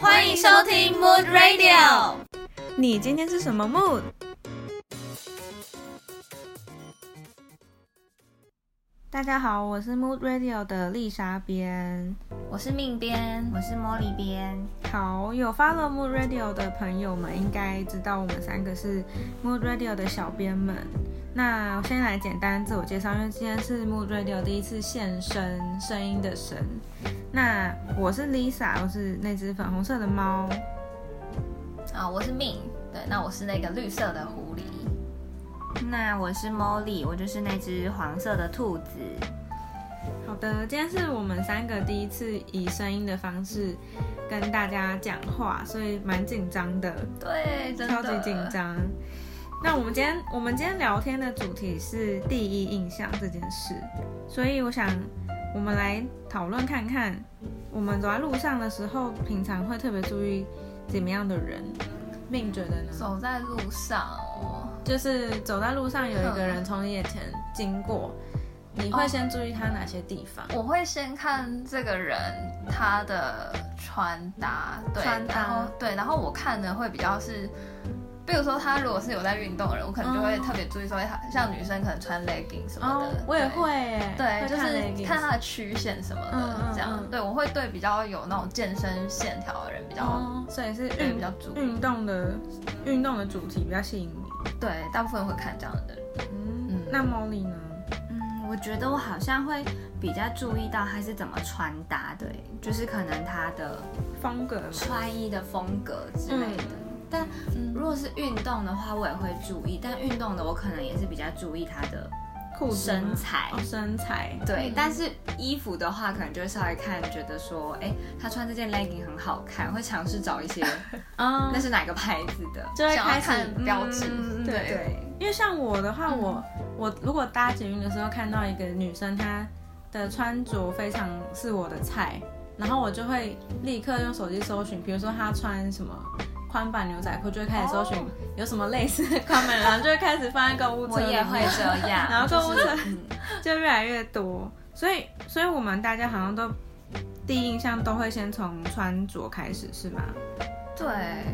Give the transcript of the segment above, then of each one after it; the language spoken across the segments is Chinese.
欢迎收听 Mood Radio。你今天是什么 mood？大家好，我是 Mood Radio 的丽莎编。我是命编，我是茉莉编。好，有 follow Mood Radio 的朋友们应该知道，我们三个是 Mood Radio 的小编们。那我先来简单自我介绍，因为今天是 Mood Radio 第一次现身，声音的神。那我是 Lisa，我是那只粉红色的猫。啊，我是命。对，那我是那个绿色的狐狸。那我是 Molly，我就是那只黄色的兔子。好的，今天是我们三个第一次以声音的方式跟大家讲话，所以蛮紧张的。对，超级紧张。那我们今天我们今天聊天的主题是第一印象这件事，所以我想我们来讨论看看，我们走在路上的时候，平常会特别注意怎么样的人。命觉得呢？走在路上哦，就是走在路上有一个人从你眼前经过，你会先注意他哪些地方？我会先看这个人他的穿搭，对，然后对，然后我看的会比较是。比如说，他如果是有在运动的人，我可能就会特别注意说，他像女生可能穿 legging 什么的，我也会，对，就是看他的曲线什么的，这样。对，我会对比较有那种健身线条的人比较，所以是运比较主运动的运动的主题比较吸引你。对，大部分会看这样的人。嗯，那 Molly 呢？嗯，我觉得我好像会比较注意到他是怎么穿搭的，就是可能他的风格、穿衣的风格之类的。但如果是运动的话，我也会注意。但运动的我可能也是比较注意他的身材，身材对。但是衣服的话，可能就会稍微看，觉得说，哎，他穿这件 legging 很好看，会尝试找一些，嗯，那是哪个牌子的，就会开始标志。对对。因为像我的话，我我如果搭捷运的时候看到一个女生，她的穿着非常是我的菜，然后我就会立刻用手机搜寻，比如说她穿什么。宽版牛仔裤就会开始搜寻有什么类似的 宽版，然后就会开始放在购物车。我也会这样，然后购物车 就越来越多。所以，所以我们大家好像都第一印象都会先从穿着开始，是吗？对，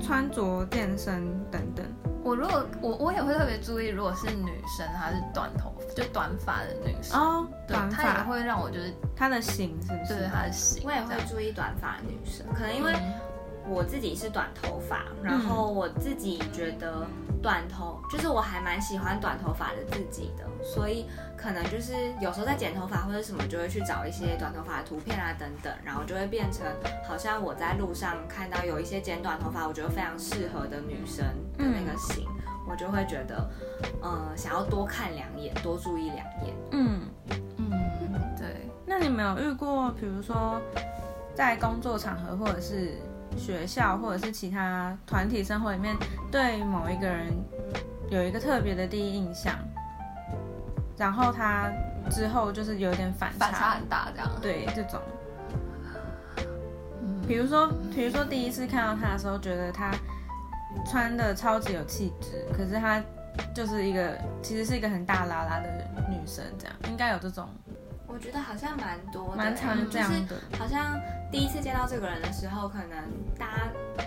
穿着、健身等等。我如果我我也会特别注意，如果是女生，她是短头发就短发的女生哦，短发也会让我就是她的型是不是？对，她的型。我也会注意短发的女生，可能因为。我自己是短头发，然后我自己觉得短头就是我还蛮喜欢短头发的自己的，所以可能就是有时候在剪头发或者什么，就会去找一些短头发的图片啊等等，然后就会变成好像我在路上看到有一些剪短头发，我觉得非常适合的女生的那个型，我就会觉得，呃，想要多看两眼，多注意两眼。嗯嗯，对。那你没有遇过，比如说在工作场合或者是？学校或者是其他团体生活里面，对某一个人有一个特别的第一印象，然后他之后就是有点反差，反差很大这样。对，这种，比如说，比如说第一次看到他的时候，觉得他穿的超级有气质，可是他就是一个其实是一个很大拉拉的女生，这样应该有这种。我觉得好像蛮多，蛮常这样的。好像第一次见到这个人的时候，可能大家嗯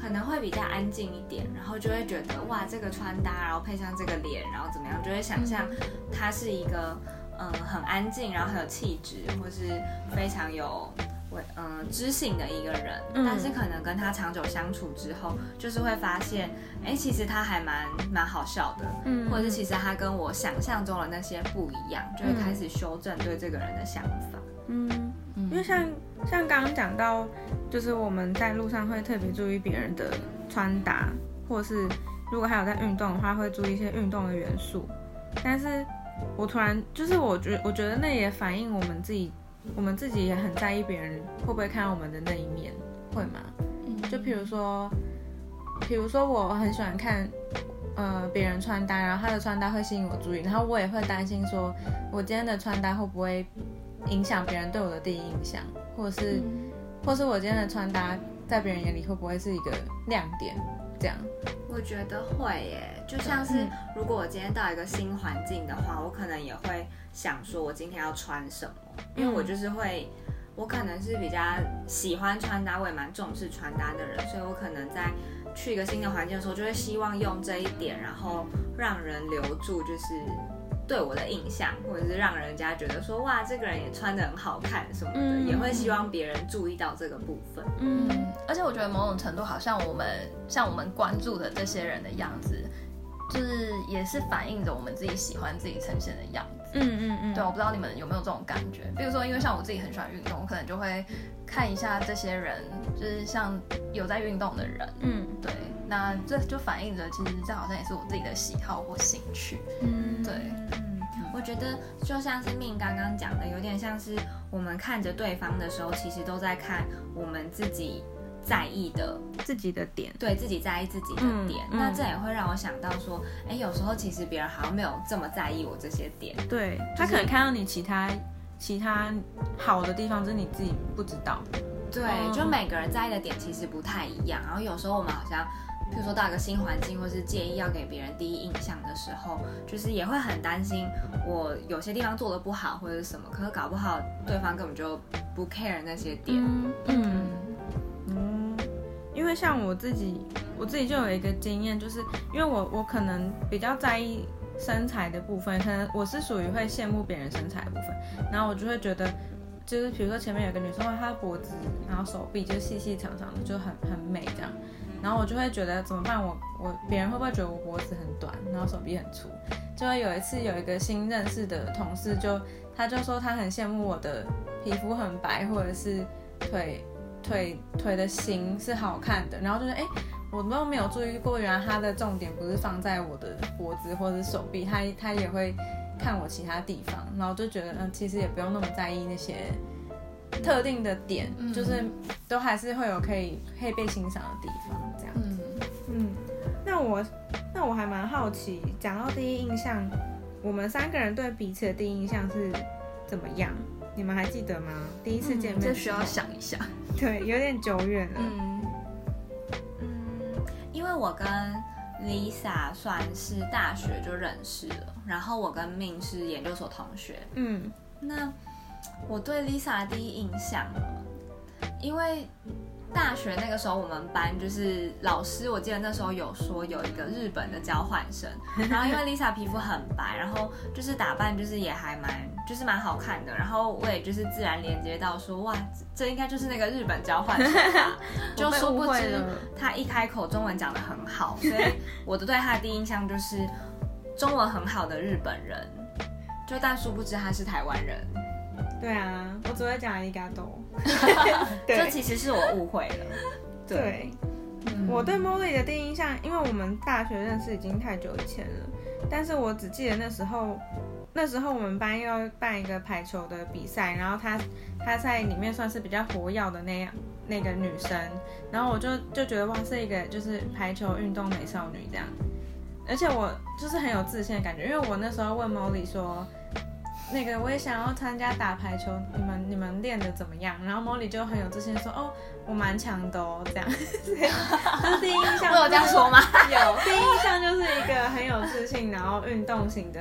可能会比较安静一点，然后就会觉得哇，这个穿搭，然后配上这个脸，然后怎么样，就会想象他是一个嗯很安静，然后很有气质，或是非常有。嗯，知性的一个人，但是可能跟他长久相处之后，就是会发现，哎，其实他还蛮蛮好笑的，嗯，或者是其实他跟我想象中的那些不一样，就会开始修正对这个人的想法。嗯，因为像像刚刚讲到，就是我们在路上会特别注意别人的穿搭，或是如果还有在运动的话，会注意一些运动的元素。但是我突然就是我觉我觉得那也反映我们自己。我们自己也很在意别人会不会看到我们的那一面，会吗？嗯，就比如说，比如说我很喜欢看，呃，别人穿搭，然后他的穿搭会吸引我注意，然后我也会担心说，我今天的穿搭会不会影响别人对我的第一印象，或者是，或是我今天的穿搭在别人眼里会不会是一个亮点？这样，我觉得会耶，就像是如果我今天到一个新环境的话，我可能也会想说，我今天要穿什么，因为我就是会，我可能是比较喜欢穿搭，我也蛮重视穿搭的人，所以我可能在去一个新的环境的时候，就会希望用这一点，然后让人留住，就是对我的印象，或者是让人家觉得说哇，这个人也穿的很好看什么的，也会希望别人注意到这个部分。嗯，而且我觉得某种程度，好像我们像我们关注的这些人的样子。就是也是反映着我们自己喜欢自己呈现的样子。嗯嗯嗯。对，我不知道你们有没有这种感觉。比如说，因为像我自己很喜欢运动，我可能就会看一下这些人，就是像有在运动的人。嗯。对，那这就反映着，其实这好像也是我自己的喜好或兴趣。嗯。对。嗯。我觉得就像是命刚刚讲的，有点像是我们看着对方的时候，其实都在看我们自己。在意的自己的点，对自己在意自己的点，那这也会让我想到说，哎，有时候其实别人好像没有这么在意我这些点，对他可能看到你其他其他好的地方，就是你自己不知道，对，就每个人在意的点其实不太一样，然后有时候我们好像，譬如说到一个新环境，或是介意要给别人第一印象的时候，就是也会很担心我有些地方做的不好或者什么，可是搞不好对方根本就不 care 那些点，嗯。因为像我自己，我自己就有一个经验，就是因为我我可能比较在意身材的部分，可能我是属于会羡慕别人身材的部分，然后我就会觉得，就是比如说前面有个女生，她的脖子，然后手臂就细细长长的，就很很美这样，然后我就会觉得怎么办？我我别人会不会觉得我脖子很短，然后手臂很粗？就会有一次有一个新认识的同事，就他就说他很羡慕我的皮肤很白，或者是腿。腿腿的型是好看的，然后就是哎，我都没有注意过，原来他的重点不是放在我的脖子或者手臂，他他也会看我其他地方，然后就觉得嗯，其实也不用那么在意那些特定的点，就是都还是会有可以可以被欣赏的地方，这样子。嗯，那我那我还蛮好奇，讲到第一印象，我们三个人对彼此的第一印象是怎么样？你们还记得吗？第一次见面，这需要想一下。对，有点久远了。嗯嗯，因为我跟 Lisa 算是大学就认识了，然后我跟 Min 是研究所同学。嗯，那我对 Lisa 的第一印象，因为。大学那个时候，我们班就是老师，我记得那时候有说有一个日本的交换生，然后因为 Lisa 皮肤很白，然后就是打扮就是也还蛮就是蛮好看的，然后我也就是自然连接到说哇，这应该就是那个日本交换生吧，就殊不知他一开口中文讲的很好，所以 我的对他的第一印象就是中文很好的日本人，就但殊不知他是台湾人。对啊，我只会讲阿里嘎多。这其实是我误会了。对，我对 Molly 的第一印象，因为我们大学认识已经太久以前了，但是我只记得那时候，那时候我们班要办一个排球的比赛，然后她她在里面算是比较活跃的那样那个女生，然后我就就觉得哇，是一个就是排球运动美少女这样，而且我就是很有自信的感觉，因为我那时候问 Molly 说。那个我也想要参加打排球，你们你们练的怎么样？然后莫莉就很有自信说，哦，我蛮强的哦，这样。这 第一印象。我有这样说吗？有。第一印象就是一个很有自信，然后运动型的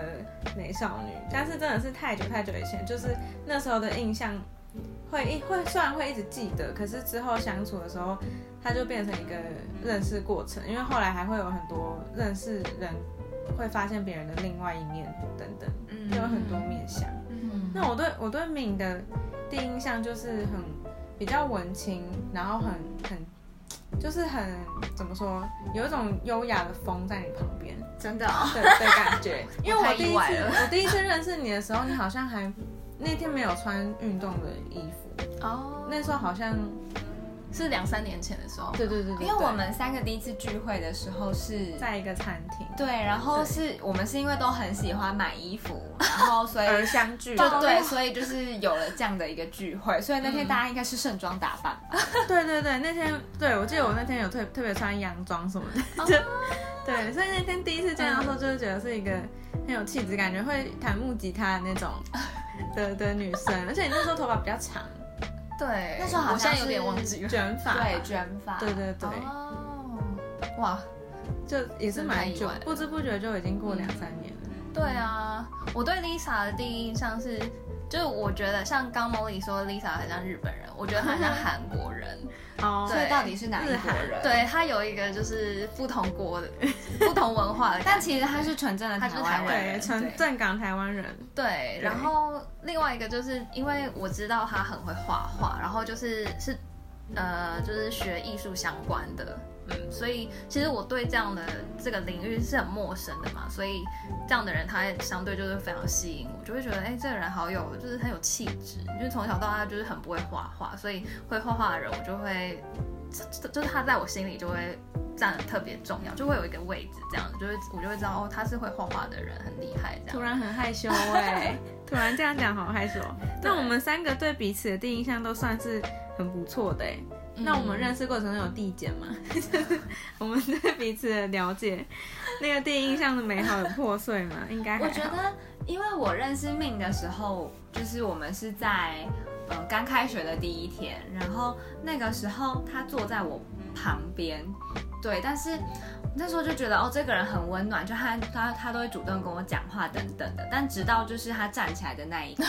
美少女。但是真的是太久太久以前，就是那时候的印象会一会虽然会一直记得，可是之后相处的时候，它就变成一个认识过程，因为后来还会有很多认识人。会发现别人的另外一面等等，就有很多面相。嗯那我对我对敏的第一印象就是很比较文青，然后很很就是很怎么说，有一种优雅的风在你旁边，真的对的感觉。因为我第一次我第一次认识你的时候，你好像还那天没有穿运动的衣服哦，那时候好像。是两三年前的时候，对对对，因为我们三个第一次聚会的时候是在一个餐厅，对，然后是我们是因为都很喜欢买衣服，然后所以而相聚，就对，所以就是有了这样的一个聚会，所以那天大家应该是盛装打扮，对对对，那天对我记得我那天有特特别穿洋装什么的，就 对，所以那天第一次见到的时候，就是觉得是一个很有气质，感觉会弹木吉他的那种的的女生，而且你那时候头发比较长。对，那时候好像有点忘记卷发，对卷发，对对对，哦，哇，就也是蛮久，不知不觉就已经过两三年了。对啊，我对 Lisa 的第一印象是，就是我觉得像刚 Molly 说 Lisa 很像日本人，我觉得很像韩国人。哦，所以到底是哪一国人？对他有一个就是不同国的、不同文化的，但其实他是纯正的台湾人，纯正港台湾人。对，然后另外一个就是因为我知道他很会画画，然后就是是呃，就是学艺术相关的。嗯，所以其实我对这样的这个领域是很陌生的嘛，所以这样的人他相对就是非常吸引我，就会觉得哎，这个人好有，就是很有气质。因为从小到大就是很不会画画，所以会画画的人我就会，就是他在我心里就会占特别重要，就会有一个位置这样子，就会我就会知道哦，他是会画画的人，很厉害这样。突然很害羞哎，突然这样讲好害羞。那我们三个对彼此的第一印象都算是很不错的哎。那我们认识过程中有递减吗？我们对彼此的了解，那个第一印象的美好有破碎吗？应该我觉得，因为我认识命的时候，就是我们是在呃刚开学的第一天，然后那个时候他坐在我旁边，对，但是。那时候就觉得哦，这个人很温暖，就他他他都会主动跟我讲话等等的。但直到就是他站起来的那一刻，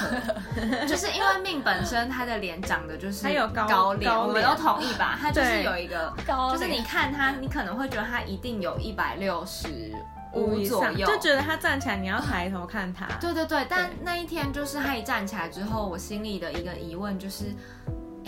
就是因为命本身他的脸长得就是他有高脸，我们都同意吧？他就是有一个，就是你看他，你可能会觉得他一定有一百六十五左右，就觉得他站起来你要抬头看他。对对对，但那一天就是他一站起来之后，我心里的一个疑问就是。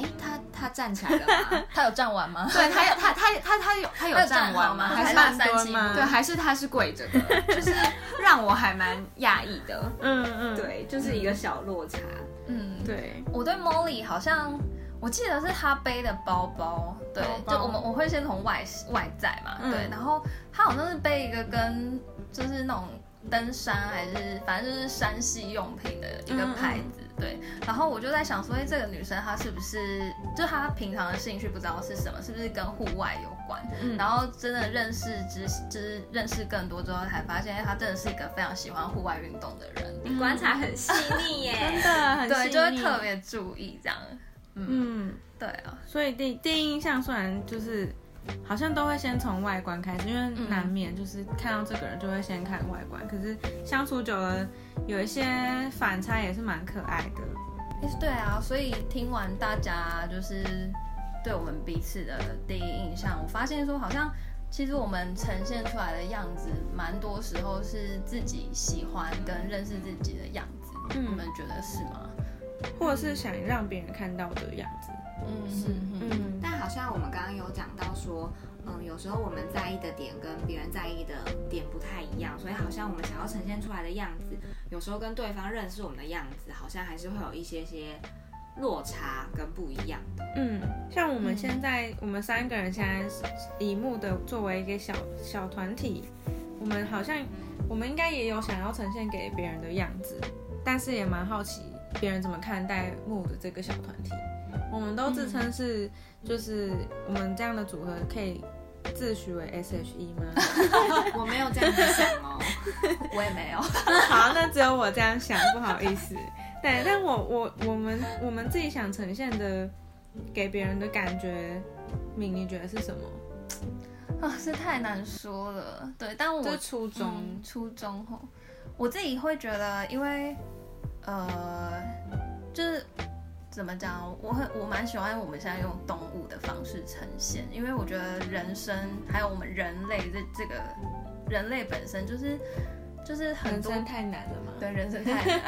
哎，他他站起来了吗？他有站完吗？对他有他他他他有他有站完吗？还是半蹲吗？对，还是他是跪着的，就是让我还蛮讶异的。嗯嗯，对，就是一个小落差。嗯，对。我对 Molly 好像我记得是他背的包包，对，就我们我会先从外外在嘛，对，然后他好像是背一个跟就是那种登山还是反正就是山系用品的一个牌子。对，然后我就在想，说，哎，这个女生她是不是，就她平常的兴趣不知道是什么，是不是跟户外有关？嗯，然后真的认识之，就是认识更多之后，才发现，哎，她真的是一个非常喜欢户外运动的人。你观察很细腻耶，真的很对，就会特别注意这样。嗯，对啊，所以第第一印象虽然就是。好像都会先从外观开始，因为难免就是看到这个人就会先看外观。可是相处久了，有一些反差也是蛮可爱的。对啊，所以听完大家就是对我们彼此的第一印象，我发现说好像其实我们呈现出来的样子，蛮多时候是自己喜欢跟认识自己的样子。你们觉得是吗？或者是想让别人看到的样子？嗯，是，嗯，但好像我们刚刚有讲到说，嗯，有时候我们在意的点跟别人在意的点不太一样，所以好像我们想要呈现出来的样子，有时候跟对方认识我们的样子，好像还是会有一些些落差跟不一样的。嗯，像我们现在，我们三个人现在以幕的作为一个小小团体，我们好像我们应该也有想要呈现给别人的样子，但是也蛮好奇别人怎么看待木的这个小团体。我们都自称是，就是我们这样的组合可以自诩为 S H E 吗？我没有这样想哦，我也没有。好，那只有我这样想，不好意思。对，但我我我们我们自己想呈现的，给别人的感觉，敏你觉得是什么？啊，这太难说了。对，但我初中初中后，我自己会觉得，因为呃，就是。怎么讲？我很我蛮喜欢我们现在用动物的方式呈现，因为我觉得人生还有我们人类这这个人类本身就是就是很多太难了嘛。对，人生太难。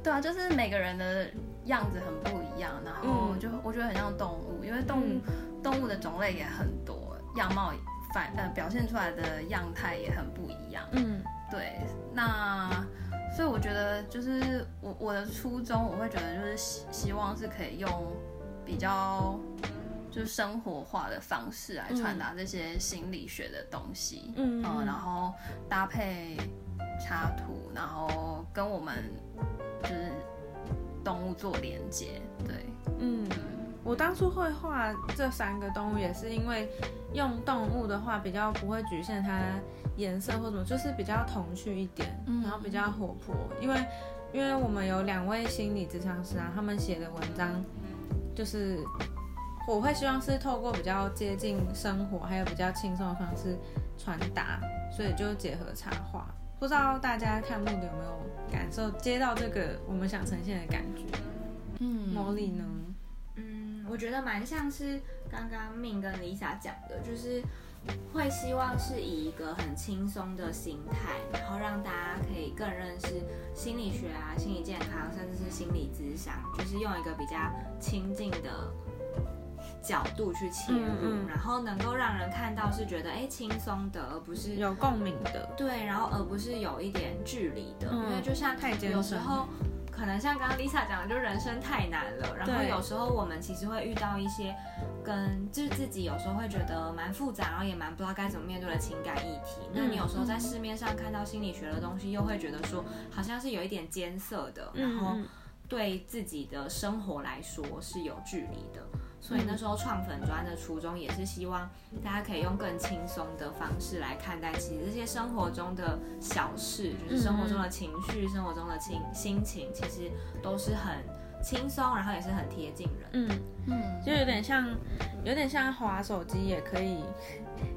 对啊，就是每个人的样子很不一样，然后就我觉得很像动物，因为动物动物的种类也很多，样貌反呃表现出来的样态也很不一样。嗯，对，那。所以我觉得，就是我我的初衷，我会觉得就是希希望是可以用比较就是生活化的方式来传达这些心理学的东西，嗯，然后搭配插图，然后跟我们就是动物做连接，对，嗯，我当初会画这三个动物，也是因为用动物的话比较不会局限它。颜色或什么，就是比较童趣一点，然后比较活泼。因为，因为我们有两位心理咨商师啊，他们写的文章，就是我会希望是透过比较接近生活，还有比较轻松的方式传达，所以就结合插画。不知道大家看木的有没有感受，接到这个我们想呈现的感觉？嗯，茉莉呢？嗯，我觉得蛮像是刚刚命跟 Lisa 讲的，就是会希望是以一个很轻松的心态，然后让大家可以更认识心理学啊、心理健康，甚至是心理咨商，就是用一个比较亲近的。角度去切入，然后能够让人看到是觉得哎轻松的，而不是有共鸣的。对，然后而不是有一点距离的，因为就像有时候可能像刚刚 Lisa 讲的，就人生太难了，然后有时候我们其实会遇到一些跟就是自己有时候会觉得蛮复杂，然后也蛮不知道该怎么面对的情感议题。那你有时候在市面上看到心理学的东西，又会觉得说好像是有一点艰涩的，然后对自己的生活来说是有距离的。所以那时候创粉砖的初衷也是希望大家可以用更轻松的方式来看待，其实这些生活中的小事，就是生活中的情绪、生活中的情心情，其实都是很轻松，然后也是很贴近人。嗯嗯，就有点像，有点像滑手机也可以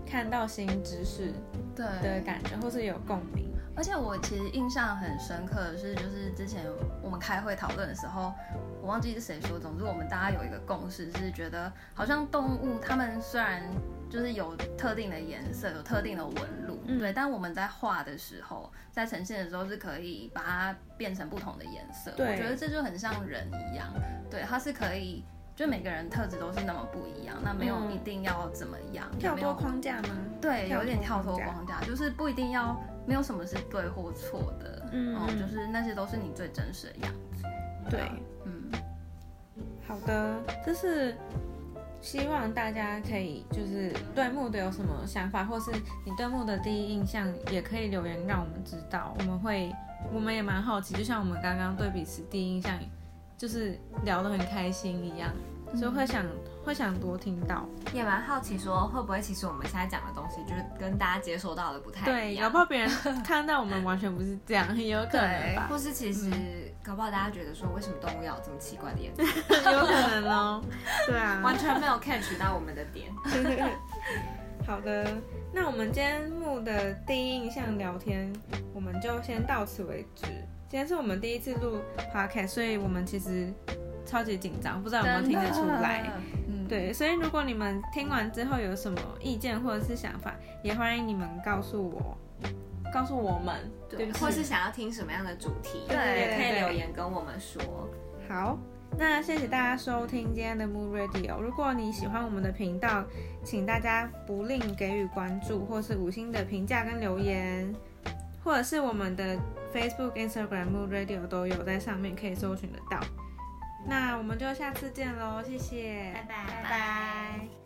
看到新知识对的感觉，或是有共鸣。而且我其实印象很深刻的是，就是之前我们开会讨论的时候，我忘记是谁说，总之我们大家有一个共识，是觉得好像动物它们虽然就是有特定的颜色，有特定的纹路，对，但我们在画的时候，在呈现的时候是可以把它变成不同的颜色。我觉得这就很像人一样，对，它是可以。就每个人特质都是那么不一样，那没有一定要怎么样，跳脱框架吗？对，有点跳脱框架，就是不一定要没有什么是对或错的，嗯，就是那些都是你最真实的样子。对，嗯，好的，就是希望大家可以就是对木的有什么想法，或是你对木的第一印象，也可以留言让我们知道，我们会我们也蛮好奇，就像我们刚刚对彼此第一印象。就是聊得很开心一样，所以会想会想多听到，也蛮好奇说会不会其实我们现在讲的东西就是跟大家接收到的不太一样，搞不好别人看到我们完全不是这样，有可能吧？或是其实搞不好大家觉得说为什么动物要这么奇怪的颜色？有可能哦，对啊，完全没有 catch 到我们的点。好的，那我们今天木的第一印象聊天，我们就先到此为止。今天是我们第一次录 podcast，所以我们其实超级紧张，不知道有没有听得出来。嗯，对，所以如果你们听完之后有什么意见或者是想法，也欢迎你们告诉我，告诉我们，对，或是想要听什么样的主题，对，也可以留言跟我们说。好，那谢谢大家收听今天的 Moon Radio。如果你喜欢我们的频道，请大家不吝给予关注，或是五星的评价跟留言。或者是我们的 Facebook、Instagram、Mood Radio 都有在上面可以搜寻得到。那我们就下次见喽，谢谢，拜拜，拜拜。